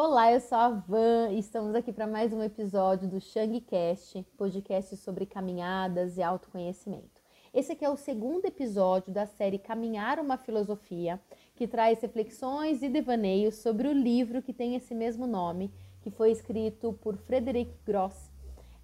Olá, eu sou a Van e estamos aqui para mais um episódio do Shangcast, podcast sobre caminhadas e autoconhecimento. Esse aqui é o segundo episódio da série Caminhar uma Filosofia, que traz reflexões e devaneios sobre o livro que tem esse mesmo nome, que foi escrito por Frederic Gross.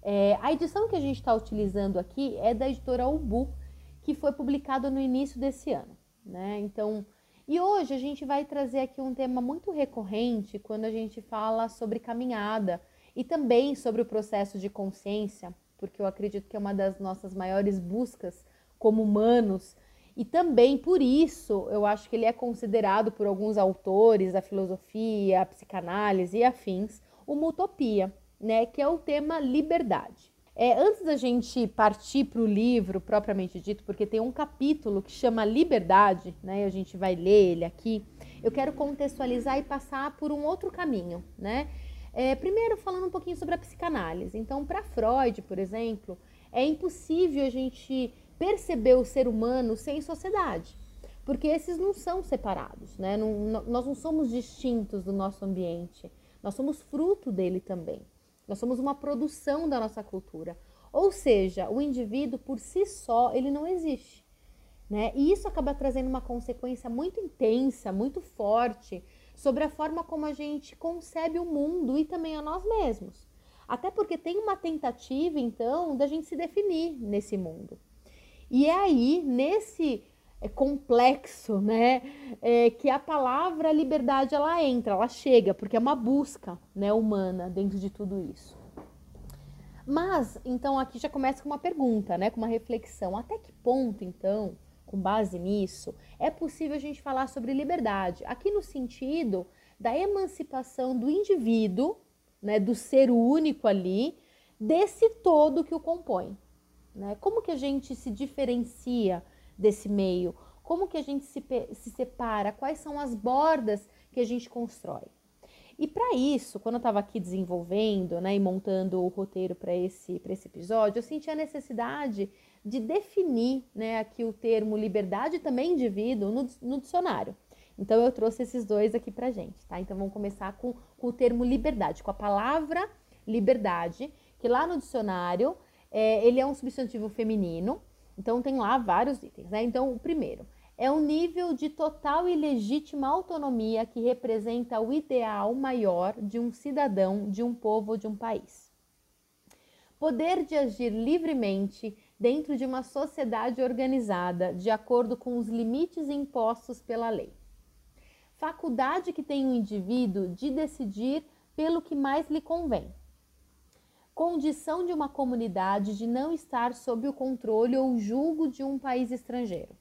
É, a edição que a gente está utilizando aqui é da editora Ubu, que foi publicado no início desse ano. Né? Então, e hoje a gente vai trazer aqui um tema muito recorrente quando a gente fala sobre caminhada e também sobre o processo de consciência, porque eu acredito que é uma das nossas maiores buscas como humanos. E também por isso eu acho que ele é considerado por alguns autores da filosofia, a psicanálise e afins uma utopia, né? Que é o tema liberdade. É, antes da gente partir para o livro propriamente dito, porque tem um capítulo que chama Liberdade, né? A gente vai ler ele aqui. Eu quero contextualizar e passar por um outro caminho, né? É, primeiro, falando um pouquinho sobre a psicanálise. Então, para Freud, por exemplo, é impossível a gente perceber o ser humano sem sociedade, porque esses não são separados, né? Não, nós não somos distintos do nosso ambiente, nós somos fruto dele também. Nós somos uma produção da nossa cultura. Ou seja, o indivíduo por si só, ele não existe. Né? E isso acaba trazendo uma consequência muito intensa, muito forte sobre a forma como a gente concebe o mundo e também a nós mesmos. Até porque tem uma tentativa, então, da gente se definir nesse mundo. E é aí, nesse é, complexo, né, é, que a palavra liberdade ela entra, ela chega, porque é uma busca, né, humana dentro de tudo isso. Mas, então, aqui já começa com uma pergunta, né, com uma reflexão. Até que ponto, então, com base nisso, é possível a gente falar sobre liberdade? Aqui no sentido da emancipação do indivíduo, né, do ser único ali, desse todo que o compõe. Né? Como que a gente se diferencia desse meio? Como que a gente se, se separa? Quais são as bordas que a gente constrói? E para isso, quando eu estava aqui desenvolvendo né, e montando o roteiro para esse, esse episódio, eu senti a necessidade de definir né, aqui o termo liberdade também indivíduo no, no dicionário. Então eu trouxe esses dois aqui para gente, tá? Então vamos começar com, com, o termo liberdade, com a palavra liberdade, que lá no dicionário é, ele é um substantivo feminino então tem lá vários itens, né? Então o primeiro é o nível de total e legítima autonomia que representa o ideal maior de um cidadão, de um povo de um país. Poder de agir livremente dentro de uma sociedade organizada, de acordo com os limites impostos pela lei. Faculdade que tem o indivíduo de decidir pelo que mais lhe convém condição de uma comunidade de não estar sob o controle ou julgo de um país estrangeiro.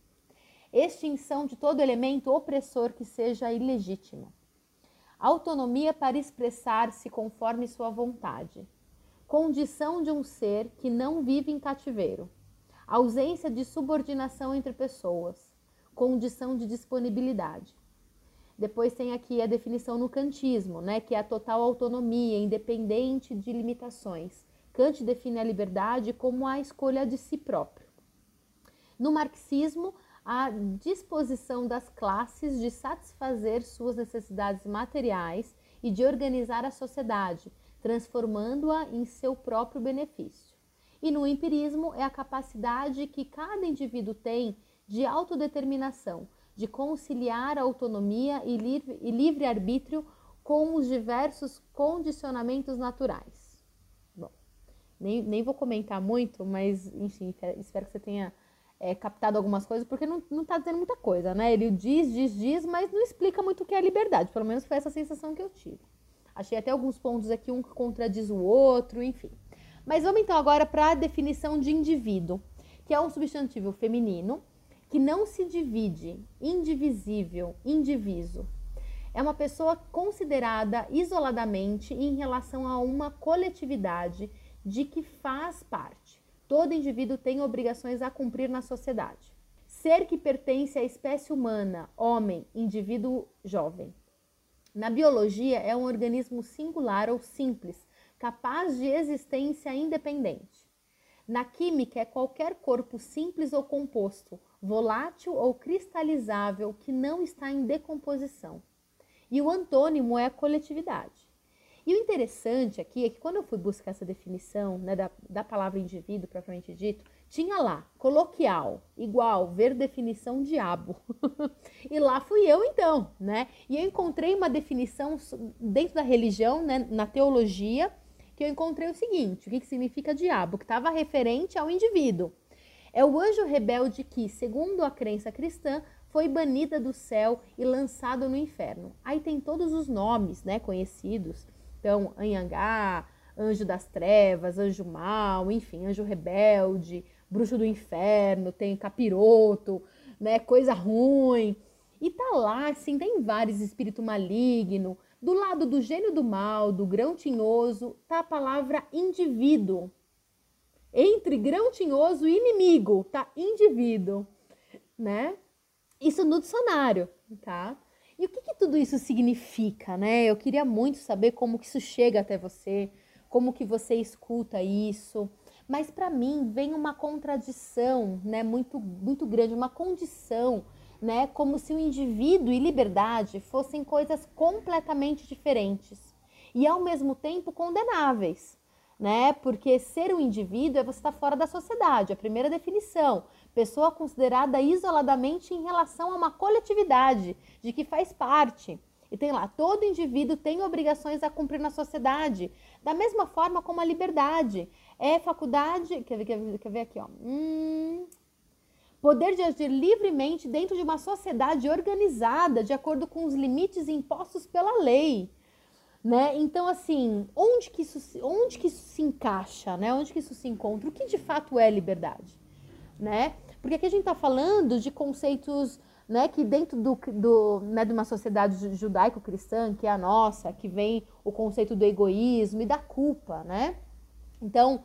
Extinção de todo elemento opressor que seja ilegítimo. Autonomia para expressar-se conforme sua vontade. Condição de um ser que não vive em cativeiro. Ausência de subordinação entre pessoas. Condição de disponibilidade depois tem aqui a definição no kantismo, né, que é a total autonomia, independente de limitações. Kant define a liberdade como a escolha de si próprio. No marxismo, a disposição das classes de satisfazer suas necessidades materiais e de organizar a sociedade, transformando-a em seu próprio benefício. E no empirismo, é a capacidade que cada indivíduo tem de autodeterminação, de conciliar a autonomia e livre-arbítrio com os diversos condicionamentos naturais. Bom, nem, nem vou comentar muito, mas enfim, espero que você tenha é, captado algumas coisas, porque não, não tá dizendo muita coisa, né? Ele diz, diz, diz, mas não explica muito o que é liberdade, pelo menos foi essa sensação que eu tive. Achei até alguns pontos aqui, um que contradiz o outro, enfim. Mas vamos então agora para a definição de indivíduo, que é um substantivo feminino que não se divide, indivisível, indiviso. É uma pessoa considerada isoladamente em relação a uma coletividade de que faz parte. Todo indivíduo tem obrigações a cumprir na sociedade. Ser que pertence à espécie humana, homem, indivíduo jovem. Na biologia, é um organismo singular ou simples, capaz de existência independente. Na química, é qualquer corpo simples ou composto, volátil ou cristalizável que não está em decomposição. e o antônimo é a coletividade. E o interessante aqui é que quando eu fui buscar essa definição né, da, da palavra indivíduo propriamente dito, tinha lá, coloquial, igual, ver definição diabo. e lá fui eu então, né? E eu encontrei uma definição dentro da religião, né, na teologia, que eu encontrei o seguinte: o que, que significa diabo? Que estava referente ao indivíduo. É o anjo rebelde que, segundo a crença cristã, foi banida do céu e lançado no inferno. Aí tem todos os nomes, né, conhecidos. Então, Anhangá, anjo das trevas, anjo mau, enfim, anjo rebelde, bruxo do inferno, tem capiroto, né, coisa ruim. E tá lá, assim, tem vários espírito maligno. Do lado do gênio do mal, do grão tinhoso, tá a palavra indivíduo. Entre grão tinhoso e inimigo, tá indivíduo, né? Isso no dicionário, tá? E o que, que tudo isso significa, né? Eu queria muito saber como que isso chega até você, como que você escuta isso. Mas para mim vem uma contradição, né, muito muito grande, uma condição, né, como se o indivíduo e liberdade fossem coisas completamente diferentes e ao mesmo tempo condenáveis, né? Porque ser um indivíduo é você estar fora da sociedade, a primeira definição. Pessoa considerada isoladamente em relação a uma coletividade, de que faz parte. E tem lá, todo indivíduo tem obrigações a cumprir na sociedade, da mesma forma como a liberdade. É faculdade. Quer ver, quer ver, quer ver aqui, ó. Hum, poder de agir livremente dentro de uma sociedade organizada de acordo com os limites impostos pela lei. Né? Então, assim, onde que, isso, onde que isso se encaixa? Né? Onde que isso se encontra? O que de fato é liberdade? Né? Porque aqui a gente está falando de conceitos né, que dentro do, do, né, de uma sociedade judaico-cristã, que é a nossa, que vem o conceito do egoísmo e da culpa, né? Então,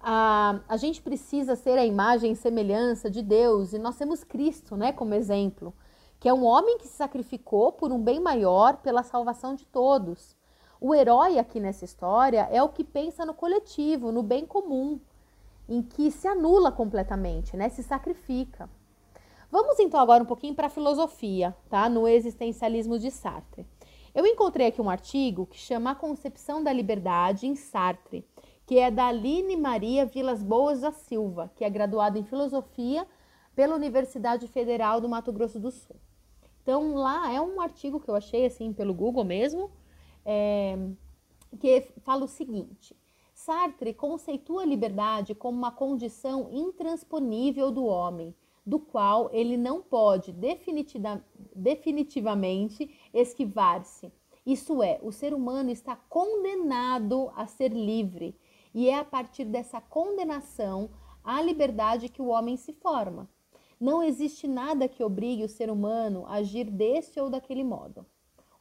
a, a gente precisa ser a imagem e semelhança de Deus, e nós temos Cristo, né, como exemplo, que é um homem que se sacrificou por um bem maior, pela salvação de todos. O herói aqui nessa história é o que pensa no coletivo, no bem comum, em que se anula completamente, né, se sacrifica. Vamos então agora um pouquinho para a filosofia, tá? No existencialismo de Sartre. Eu encontrei aqui um artigo que chama A Concepção da Liberdade em Sartre, que é da Aline Maria Vilas Boas da Silva, que é graduada em filosofia pela Universidade Federal do Mato Grosso do Sul. Então lá é um artigo que eu achei assim pelo Google mesmo, é, que fala o seguinte: Sartre conceitua a liberdade como uma condição intransponível do homem do qual ele não pode definitiva, definitivamente esquivar-se. Isso é, o ser humano está condenado a ser livre, e é a partir dessa condenação à liberdade que o homem se forma. Não existe nada que obrigue o ser humano a agir deste ou daquele modo.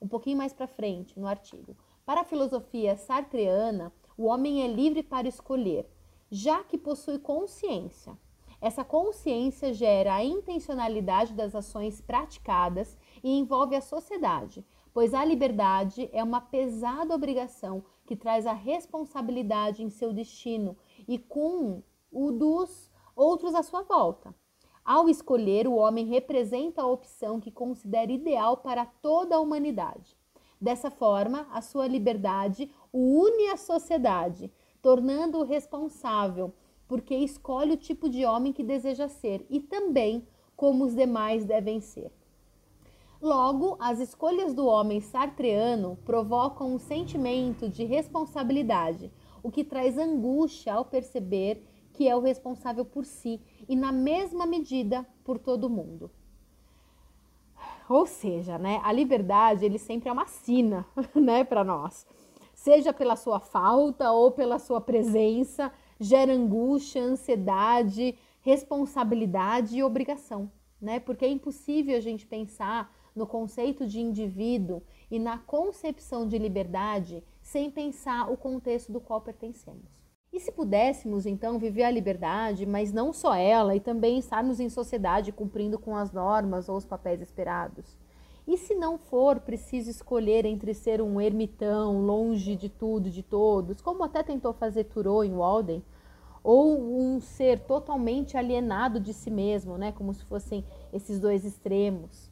Um pouquinho mais para frente, no artigo. Para a filosofia sartreana, o homem é livre para escolher, já que possui consciência. Essa consciência gera a intencionalidade das ações praticadas e envolve a sociedade, pois a liberdade é uma pesada obrigação que traz a responsabilidade em seu destino e com o dos outros à sua volta. Ao escolher, o homem representa a opção que considera ideal para toda a humanidade. Dessa forma, a sua liberdade o une à sociedade, tornando-o responsável porque escolhe o tipo de homem que deseja ser e também como os demais devem ser. Logo, as escolhas do homem sartreano provocam um sentimento de responsabilidade, o que traz angústia ao perceber que é o responsável por si e, na mesma medida, por todo mundo. Ou seja, né, a liberdade ele sempre é uma sina né, para nós, seja pela sua falta ou pela sua presença gera angústia, ansiedade, responsabilidade e obrigação, né? Porque é impossível a gente pensar no conceito de indivíduo e na concepção de liberdade sem pensar o contexto do qual pertencemos. E se pudéssemos então viver a liberdade, mas não só ela, e também estarmos em sociedade cumprindo com as normas ou os papéis esperados? E se não for preciso escolher entre ser um ermitão, longe de tudo, de todos, como até tentou fazer Thoreau em Walden, ou um ser totalmente alienado de si mesmo, né, como se fossem esses dois extremos?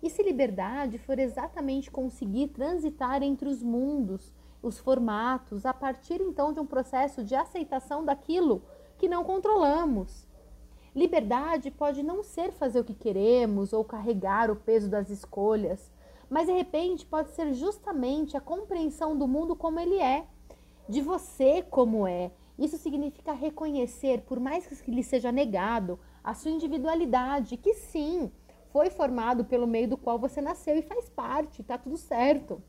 E se liberdade for exatamente conseguir transitar entre os mundos, os formatos, a partir então de um processo de aceitação daquilo que não controlamos. Liberdade pode não ser fazer o que queremos ou carregar o peso das escolhas, mas de repente pode ser justamente a compreensão do mundo como ele é, de você como é. Isso significa reconhecer, por mais que lhe seja negado, a sua individualidade, que sim, foi formado pelo meio do qual você nasceu e faz parte, tá tudo certo.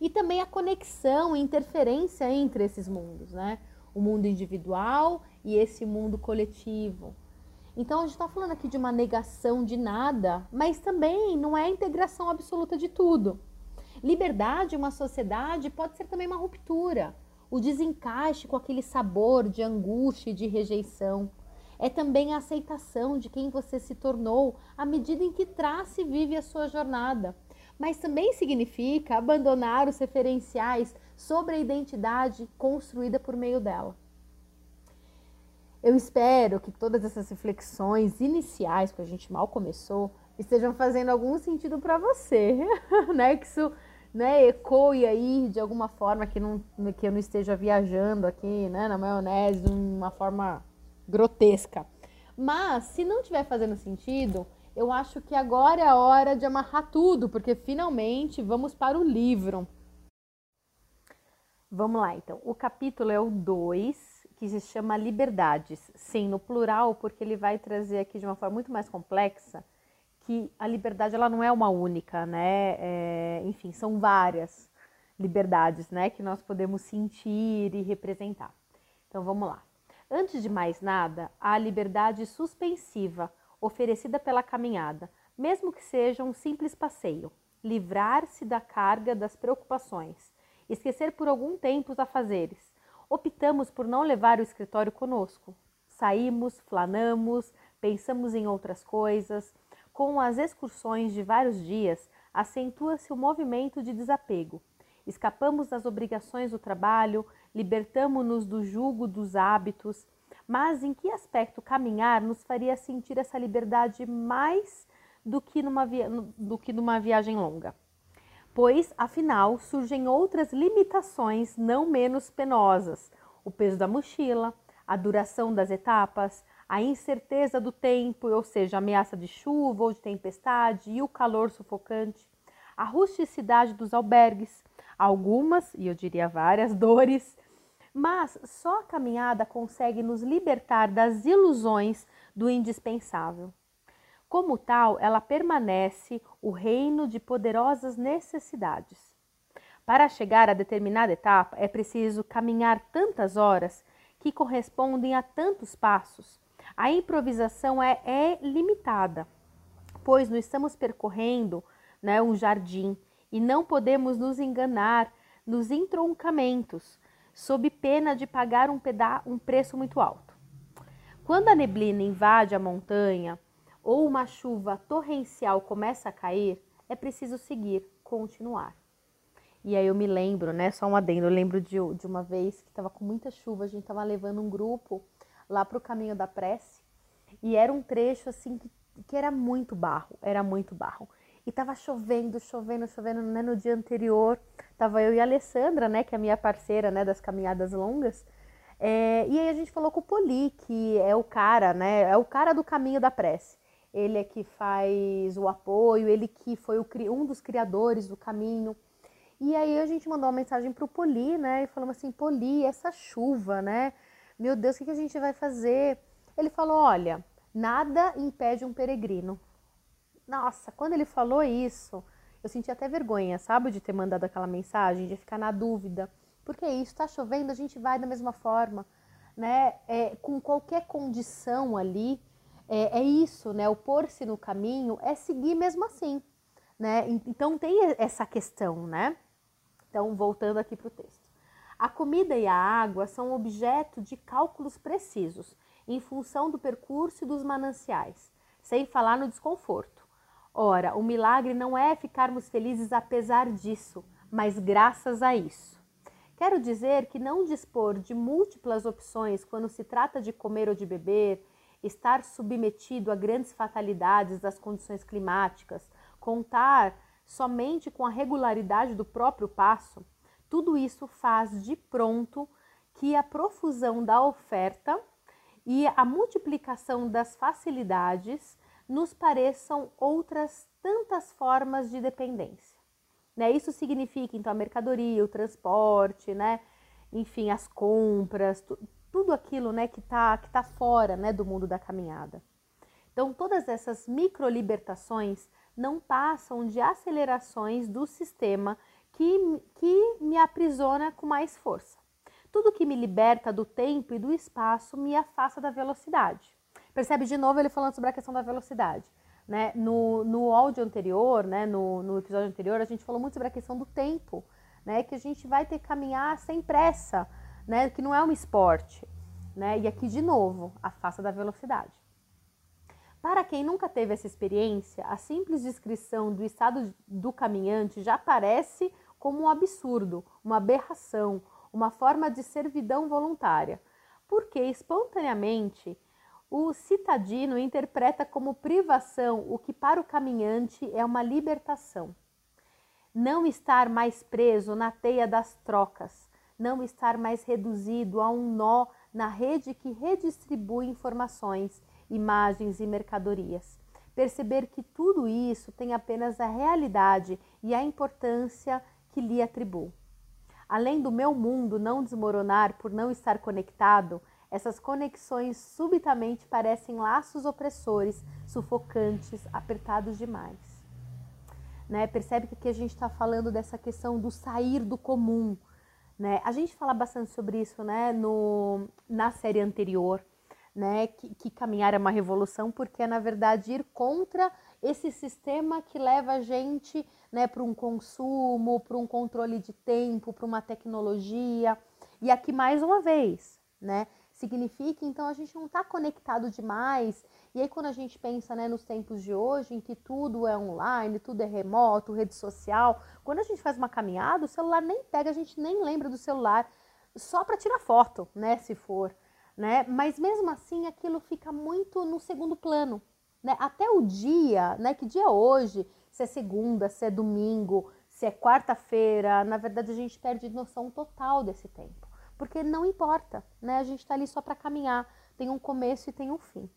E também a conexão e interferência entre esses mundos, né? O mundo individual e esse mundo coletivo. Então a gente está falando aqui de uma negação de nada, mas também não é a integração absoluta de tudo. Liberdade uma sociedade pode ser também uma ruptura, o desencaixe com aquele sabor de angústia e de rejeição. É também a aceitação de quem você se tornou à medida em que traça e vive a sua jornada. Mas também significa abandonar os referenciais sobre a identidade construída por meio dela. Eu espero que todas essas reflexões iniciais, que a gente mal começou, estejam fazendo algum sentido para você, né? Que isso né, ecoe aí de alguma forma que, não, que eu não esteja viajando aqui, né, na maionese de uma forma grotesca. Mas se não estiver fazendo sentido, eu acho que agora é a hora de amarrar tudo, porque finalmente vamos para o livro. Vamos lá, então. O capítulo é o 2 que se chama liberdades. Sim, no plural, porque ele vai trazer aqui de uma forma muito mais complexa que a liberdade ela não é uma única, né? É, enfim, são várias liberdades, né, que nós podemos sentir e representar. Então vamos lá. Antes de mais nada, a liberdade suspensiva oferecida pela caminhada, mesmo que seja um simples passeio, livrar-se da carga das preocupações, esquecer por algum tempo os afazeres, optamos por não levar o escritório conosco. Saímos, flanamos, pensamos em outras coisas. Com as excursões de vários dias, acentua-se o movimento de desapego. Escapamos das obrigações do trabalho, libertamo-nos do jugo dos hábitos. Mas em que aspecto caminhar nos faria sentir essa liberdade mais do que numa, via... do que numa viagem longa? pois, afinal, surgem outras limitações não menos penosas: o peso da mochila, a duração das etapas, a incerteza do tempo, ou seja, a ameaça de chuva ou de tempestade e o calor sufocante, a rusticidade dos albergues, algumas, e eu diria várias, dores, mas só a caminhada consegue nos libertar das ilusões do indispensável. Como tal, ela permanece o reino de poderosas necessidades. Para chegar a determinada etapa, é preciso caminhar tantas horas que correspondem a tantos passos. A improvisação é, é limitada, pois não estamos percorrendo né, um jardim e não podemos nos enganar nos entroncamentos, sob pena de pagar um, um preço muito alto. Quando a neblina invade a montanha, ou uma chuva torrencial começa a cair, é preciso seguir, continuar. E aí eu me lembro, né? Só um adendo, eu lembro de, de uma vez que estava com muita chuva, a gente estava levando um grupo lá para o caminho da prece e era um trecho assim que, que era muito barro, era muito barro. E estava chovendo, chovendo, chovendo, né? No dia anterior, tava eu e a Alessandra, né? Que é a minha parceira, né? Das caminhadas longas. É, e aí a gente falou com o Poli, que é o cara, né? É o cara do caminho da prece ele é que faz o apoio, ele que foi o, um dos criadores do caminho. E aí a gente mandou uma mensagem para o Poli, né? E falamos assim, Poli, essa chuva, né? Meu Deus, o que a gente vai fazer? Ele falou, olha, nada impede um peregrino. Nossa, quando ele falou isso, eu senti até vergonha, sabe, de ter mandado aquela mensagem, de ficar na dúvida. Porque é isso, está chovendo, a gente vai da mesma forma, né? É, com qualquer condição ali, é, é isso, né? O pôr-se no caminho é seguir mesmo assim, né? Então tem essa questão, né? Então, voltando aqui para o texto. A comida e a água são objeto de cálculos precisos, em função do percurso e dos mananciais, sem falar no desconforto. Ora, o milagre não é ficarmos felizes apesar disso, mas graças a isso. Quero dizer que não dispor de múltiplas opções quando se trata de comer ou de beber, estar submetido a grandes fatalidades das condições climáticas, contar somente com a regularidade do próprio passo, tudo isso faz de pronto que a profusão da oferta e a multiplicação das facilidades nos pareçam outras tantas formas de dependência. Né? Isso significa, então, a mercadoria, o transporte, né? enfim, as compras, tu, tudo aquilo né, que está que tá fora né, do mundo da caminhada. Então, todas essas microlibertações não passam de acelerações do sistema que, que me aprisiona com mais força. Tudo que me liberta do tempo e do espaço me afasta da velocidade. Percebe de novo ele falando sobre a questão da velocidade. Né? No, no áudio anterior, né? no, no episódio anterior, a gente falou muito sobre a questão do tempo, né? que a gente vai ter que caminhar sem pressa, né? que não é um esporte. Né? E aqui, de novo, afasta da velocidade. Para quem nunca teve essa experiência, a simples descrição do estado do caminhante já parece como um absurdo, uma aberração, uma forma de servidão voluntária, porque espontaneamente o citadino interpreta como privação o que para o caminhante é uma libertação. Não estar mais preso na teia das trocas, não estar mais reduzido a um nó na rede que redistribui informações imagens e mercadorias. Perceber que tudo isso tem apenas a realidade e a importância que lhe atribuo. Além do meu mundo não desmoronar por não estar conectado, essas conexões subitamente parecem laços opressores, sufocantes, apertados demais. Né? Percebe que aqui a gente está falando dessa questão do sair do comum. Né? A gente fala bastante sobre isso né? no, na série anterior, né, que, que caminhar é uma revolução, porque é, na verdade, ir contra esse sistema que leva a gente né, para um consumo, para um controle de tempo, para uma tecnologia. E aqui, mais uma vez, né, significa, então, a gente não está conectado demais. E aí, quando a gente pensa né, nos tempos de hoje, em que tudo é online, tudo é remoto, rede social, quando a gente faz uma caminhada, o celular nem pega, a gente nem lembra do celular, só para tirar foto, né, se for né? Mas mesmo assim aquilo fica muito no segundo plano, né? Até o dia, né? Que dia é hoje? Se é segunda, se é domingo, se é quarta-feira, na verdade a gente perde noção total desse tempo, porque não importa, né? A gente está ali só para caminhar, tem um começo e tem um fim.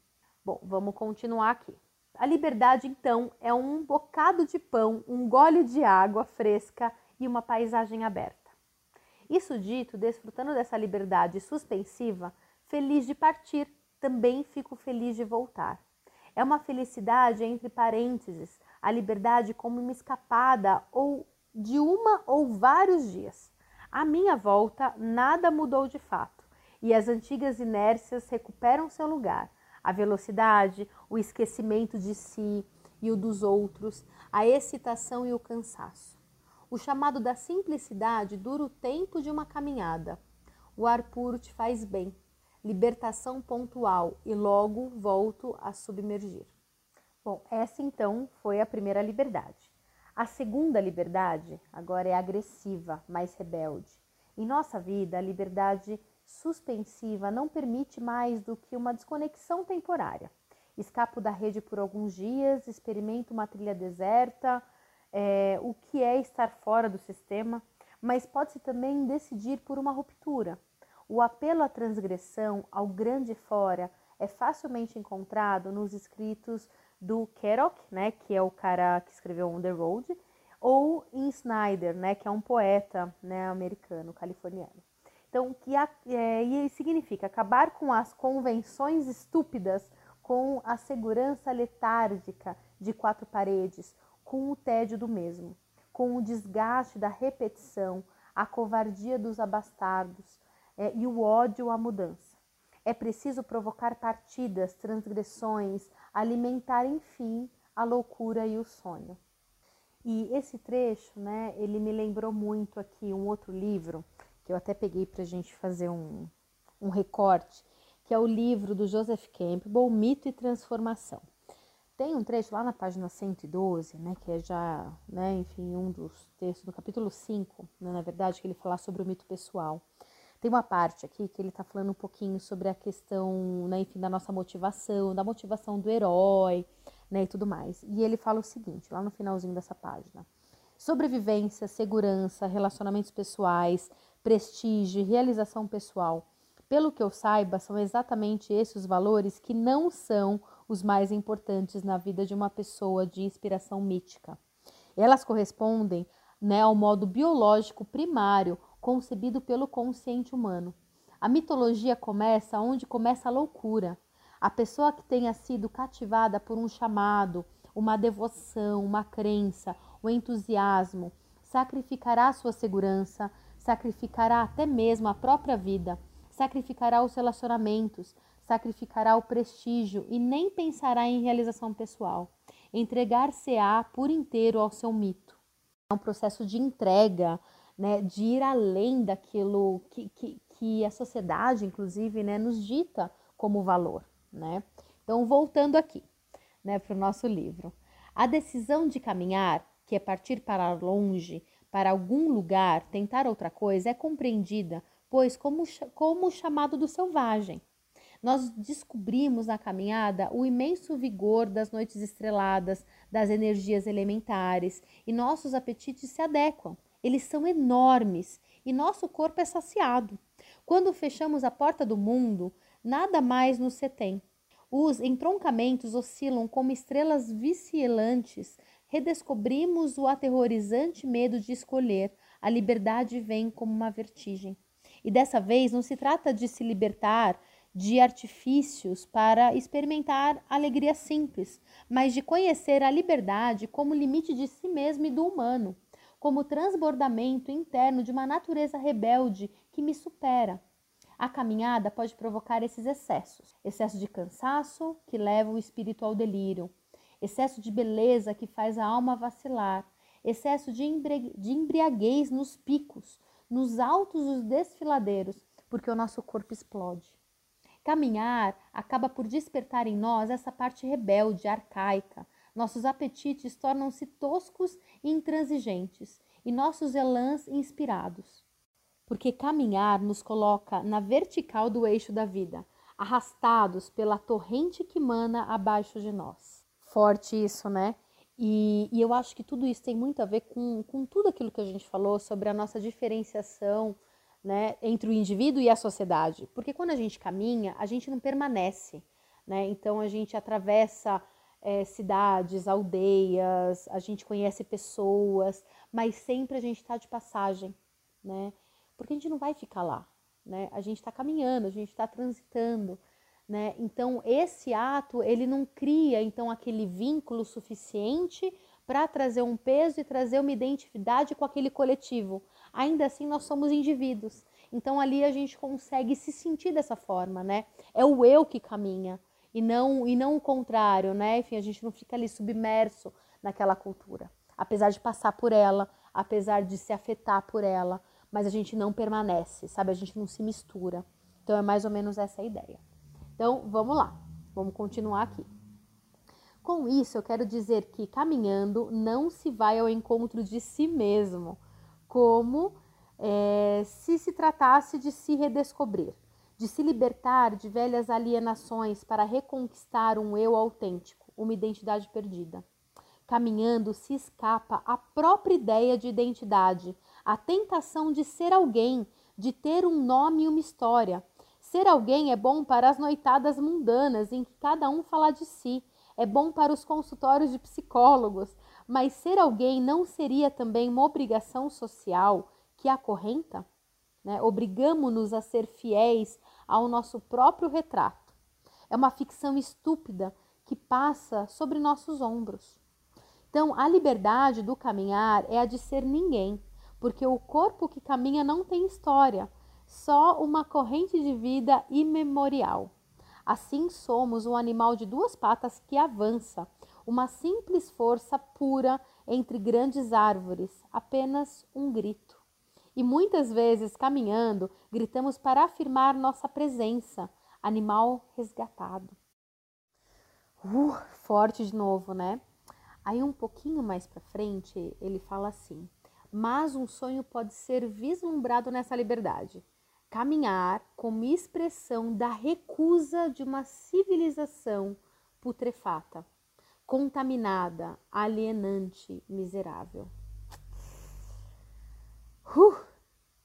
Bom, vamos continuar aqui. A liberdade, então, é um bocado de pão, um gole de água fresca e uma paisagem aberta. Isso dito, desfrutando dessa liberdade suspensiva, Feliz de partir, também fico feliz de voltar. É uma felicidade entre parênteses, a liberdade como uma escapada ou de uma ou vários dias. A minha volta nada mudou de fato e as antigas inércias recuperam seu lugar. A velocidade, o esquecimento de si e o dos outros, a excitação e o cansaço. O chamado da simplicidade dura o tempo de uma caminhada. O ar puro te faz bem, libertação pontual e logo volto a submergir. Bom, essa então foi a primeira liberdade. A segunda liberdade agora é agressiva, mais rebelde. Em nossa vida, a liberdade suspensiva não permite mais do que uma desconexão temporária. Escapo da rede por alguns dias, experimento uma trilha deserta, é, o que é estar fora do sistema, mas pode-se também decidir por uma ruptura, o apelo à transgressão, ao grande fora, é facilmente encontrado nos escritos do Kerouac, né, que é o cara que escreveu On the Road, ou em Snyder, né, que é um poeta né, americano, californiano. Então, que é, e significa acabar com as convenções estúpidas, com a segurança letárgica de quatro paredes, com o tédio do mesmo, com o desgaste da repetição, a covardia dos abastardos, é, e o ódio à mudança. É preciso provocar partidas, transgressões, alimentar, enfim, a loucura e o sonho. E esse trecho, né, ele me lembrou muito aqui um outro livro, que eu até peguei para a gente fazer um, um recorte, que é o livro do Joseph Campbell, Mito e Transformação. Tem um trecho lá na página 112, né, que é já, né, enfim, um dos textos do capítulo 5, né, na verdade, que ele fala sobre o mito pessoal. Tem uma parte aqui que ele está falando um pouquinho sobre a questão, né, enfim, da nossa motivação, da motivação do herói, né, e tudo mais. E ele fala o seguinte, lá no finalzinho dessa página: sobrevivência, segurança, relacionamentos pessoais, prestígio, realização pessoal. Pelo que eu saiba, são exatamente esses os valores que não são os mais importantes na vida de uma pessoa de inspiração mítica. Elas correspondem né, ao modo biológico primário concebido pelo consciente humano. A mitologia começa onde começa a loucura. A pessoa que tenha sido cativada por um chamado, uma devoção, uma crença, um entusiasmo, sacrificará sua segurança, sacrificará até mesmo a própria vida, sacrificará os relacionamentos, sacrificará o prestígio e nem pensará em realização pessoal. Entregar-se-á por inteiro ao seu mito. É um processo de entrega, né, de ir além daquilo que, que, que a sociedade, inclusive, né, nos dita como valor. Né? Então, voltando aqui né, para o nosso livro. A decisão de caminhar, que é partir para longe, para algum lugar, tentar outra coisa, é compreendida, pois, como, como o chamado do selvagem. Nós descobrimos na caminhada o imenso vigor das noites estreladas, das energias elementares, e nossos apetites se adequam. Eles são enormes e nosso corpo é saciado. Quando fechamos a porta do mundo, nada mais nos setém. Os entroncamentos oscilam como estrelas vicilantes redescobrimos o aterrorizante medo de escolher, a liberdade vem como uma vertigem. E dessa vez não se trata de se libertar de artifícios para experimentar alegria simples, mas de conhecer a liberdade como limite de si mesmo e do humano, como transbordamento interno de uma natureza rebelde que me supera. A caminhada pode provocar esses excessos: excesso de cansaço, que leva o espírito ao delírio, excesso de beleza que faz a alma vacilar, excesso de, embriaguez nos picos, nos altos dos desfiladeiros, porque o nosso corpo explode. Caminhar acaba por despertar em nós essa parte rebelde, arcaica. Nossos apetites tornam-se toscos e intransigentes, e nossos elãs inspirados. Porque caminhar nos coloca na vertical do eixo da vida, arrastados pela torrente que mana abaixo de nós forte isso, né? E, e, eu acho que tudo isso tem muito a ver com, com tudo aquilo que a gente falou sobre a nossa diferenciação né, entre o indivíduo e a sociedade. Porque quando a gente caminha, a gente não permanece. Né? Então a gente atravessa é, cidades, aldeias, a gente conhece pessoas, mas sempre a gente está de passagem. Né? Porque a gente não vai ficar lá. Né? A gente está caminhando, a gente está transitando. Né? Então esse ato ele não cria então aquele vínculo suficiente para trazer um peso e trazer uma identidade com aquele coletivo. Ainda assim nós somos indivíduos. Então ali a gente consegue se sentir dessa forma, né? É o eu que caminha e não e não o contrário, né? Enfim, a gente não fica ali submerso naquela cultura, apesar de passar por ela, apesar de se afetar por ela, mas a gente não permanece, sabe? A gente não se mistura. Então é mais ou menos essa a ideia. Então, vamos lá, vamos continuar aqui. Com isso, eu quero dizer que caminhando não se vai ao encontro de si mesmo, como é, se se tratasse de se redescobrir, de se libertar de velhas alienações para reconquistar um eu autêntico, uma identidade perdida. Caminhando se escapa a própria ideia de identidade, a tentação de ser alguém, de ter um nome e uma história, Ser alguém é bom para as noitadas mundanas em que cada um fala de si, é bom para os consultórios de psicólogos, mas ser alguém não seria também uma obrigação social que acorrenta? Né? Obrigamos-nos a ser fiéis ao nosso próprio retrato. É uma ficção estúpida que passa sobre nossos ombros. Então, a liberdade do caminhar é a de ser ninguém, porque o corpo que caminha não tem história, só uma corrente de vida imemorial. Assim somos um animal de duas patas que avança, uma simples força pura entre grandes árvores, apenas um grito. E muitas vezes, caminhando, gritamos para afirmar nossa presença, animal resgatado. Uh, forte de novo, né? Aí um pouquinho mais para frente, ele fala assim: "Mas um sonho pode ser vislumbrado nessa liberdade caminhar como expressão da recusa de uma civilização putrefata. contaminada, alienante, miserável. Uh,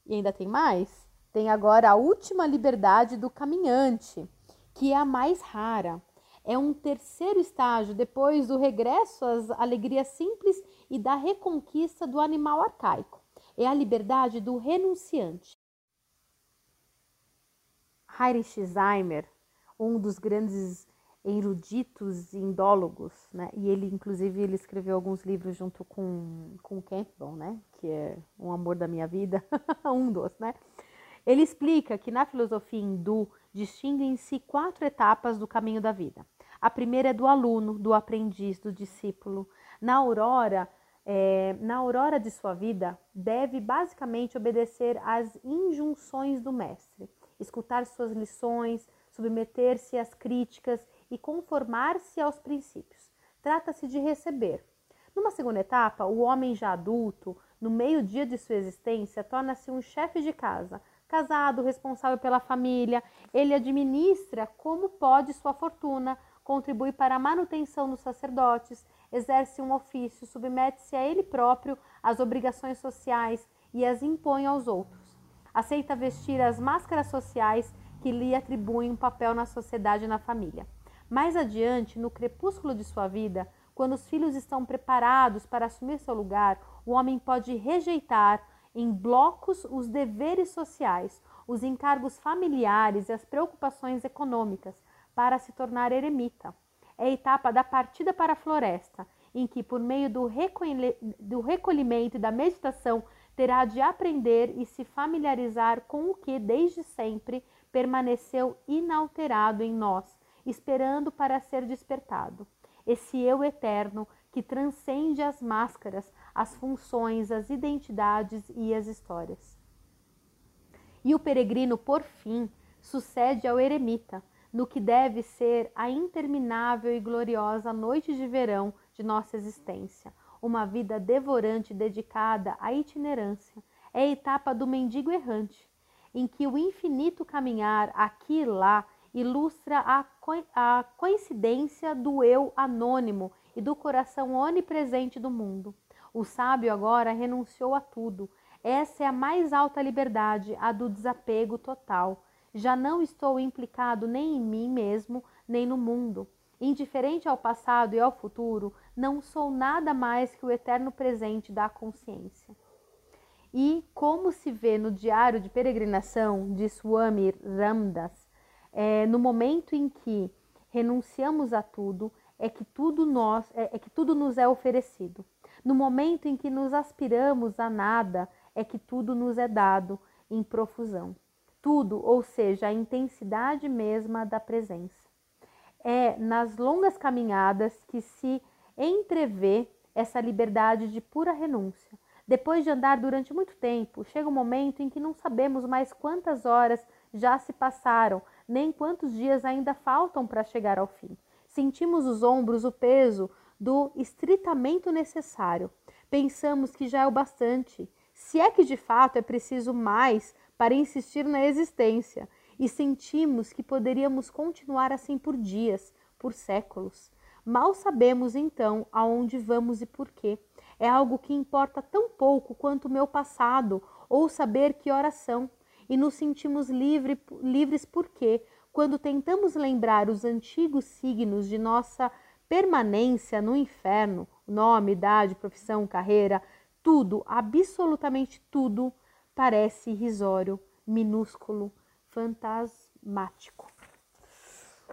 e ainda tem mais? Tem agora a última liberdade do caminhante, que é a mais rara. É um terceiro estágio depois do regresso às alegrias simples e da reconquista do animal arcaico. É a liberdade do renunciante. Heinrich Zaimer, um dos grandes eruditos indólogos, né? E ele, inclusive, ele escreveu alguns livros junto com, com Campbell, né? Que é um amor da minha vida, um dos, né? Ele explica que na filosofia hindu distinguem-se quatro etapas do caminho da vida. A primeira é do aluno, do aprendiz, do discípulo. Na aurora, é, na aurora de sua vida, deve basicamente obedecer às injunções do mestre, escutar suas lições, submeter-se às críticas e conformar-se aos princípios. Trata-se de receber. Numa segunda etapa, o homem já adulto, no meio-dia de sua existência, torna-se um chefe de casa, casado, responsável pela família. Ele administra como pode sua fortuna, contribui para a manutenção dos sacerdotes, exerce um ofício, submete-se a ele próprio às obrigações sociais e as impõe aos outros. Aceita vestir as máscaras sociais que lhe atribuem um papel na sociedade e na família. Mais adiante, no crepúsculo de sua vida, quando os filhos estão preparados para assumir seu lugar, o homem pode rejeitar em blocos os deveres sociais, os encargos familiares e as preocupações econômicas para se tornar eremita. É a etapa da partida para a floresta, em que, por meio do, do recolhimento e da meditação, terá de aprender e se familiarizar com o que, desde sempre, permaneceu inalterado em nós, esperando para ser despertado. Esse eu eterno que transcende as máscaras, as funções, as identidades e as histórias. E o peregrino, por fim, sucede ao eremita, no que deve ser a interminável e gloriosa noite de verão de nossa existência, uma vida devorante dedicada à itinerância. É a etapa do mendigo errante, em que o infinito caminhar aqui e lá ilustra a, a coincidência do eu anônimo e do coração onipresente do mundo. O sábio agora renunciou a tudo. Essa é a mais alta liberdade, a do desapego total. Já não estou implicado nem em mim mesmo, nem no mundo. Indiferente ao passado e ao futuro, não sou nada mais que o eterno presente da consciência. E como se vê no diário de peregrinação de Swami Ramdas, é, no momento em que renunciamos a tudo, é que tudo nós é, é que tudo nos é oferecido. No momento em que nos aspiramos a nada, é que tudo nos é dado em profusão. Tudo, ou seja, a intensidade mesma da presença. É nas longas caminhadas que se entrevê essa liberdade de pura renúncia, depois de andar durante muito tempo, chega um momento em que não sabemos mais quantas horas já se passaram, nem quantos dias ainda faltam para chegar ao fim. Sentimos os ombros o peso do estritamento necessário. Pensamos que já é o bastante, se é que de fato é preciso mais para insistir na existência, e sentimos que poderíamos continuar assim por dias, por séculos. Mal sabemos então aonde vamos e por quê é algo que importa tão pouco quanto o meu passado ou saber que horas são. E nos sentimos livre, livres porque, quando tentamos lembrar os antigos signos de nossa permanência no inferno, nome, idade, profissão, carreira, tudo, absolutamente tudo, parece irrisório, minúsculo, fantasmático.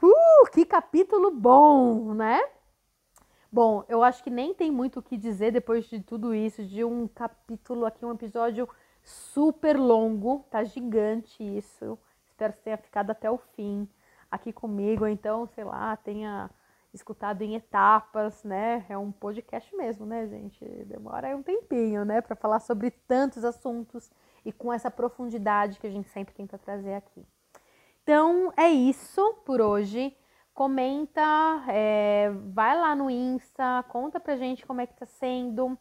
Uh, que capítulo bom, né? Bom, eu acho que nem tem muito o que dizer depois de tudo isso, de um capítulo aqui, um episódio super longo, tá gigante isso. Espero que tenha ficado até o fim aqui comigo, então, sei lá, tenha escutado em etapas, né? É um podcast mesmo, né, gente? Demora um tempinho, né, para falar sobre tantos assuntos e com essa profundidade que a gente sempre tenta trazer aqui. Então, é isso por hoje comenta, é, vai lá no Insta, conta pra gente como é que tá sendo,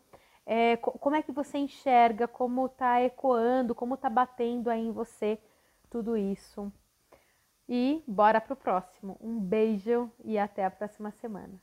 é, como é que você enxerga, como tá ecoando, como tá batendo aí em você tudo isso. E bora pro próximo. Um beijo e até a próxima semana.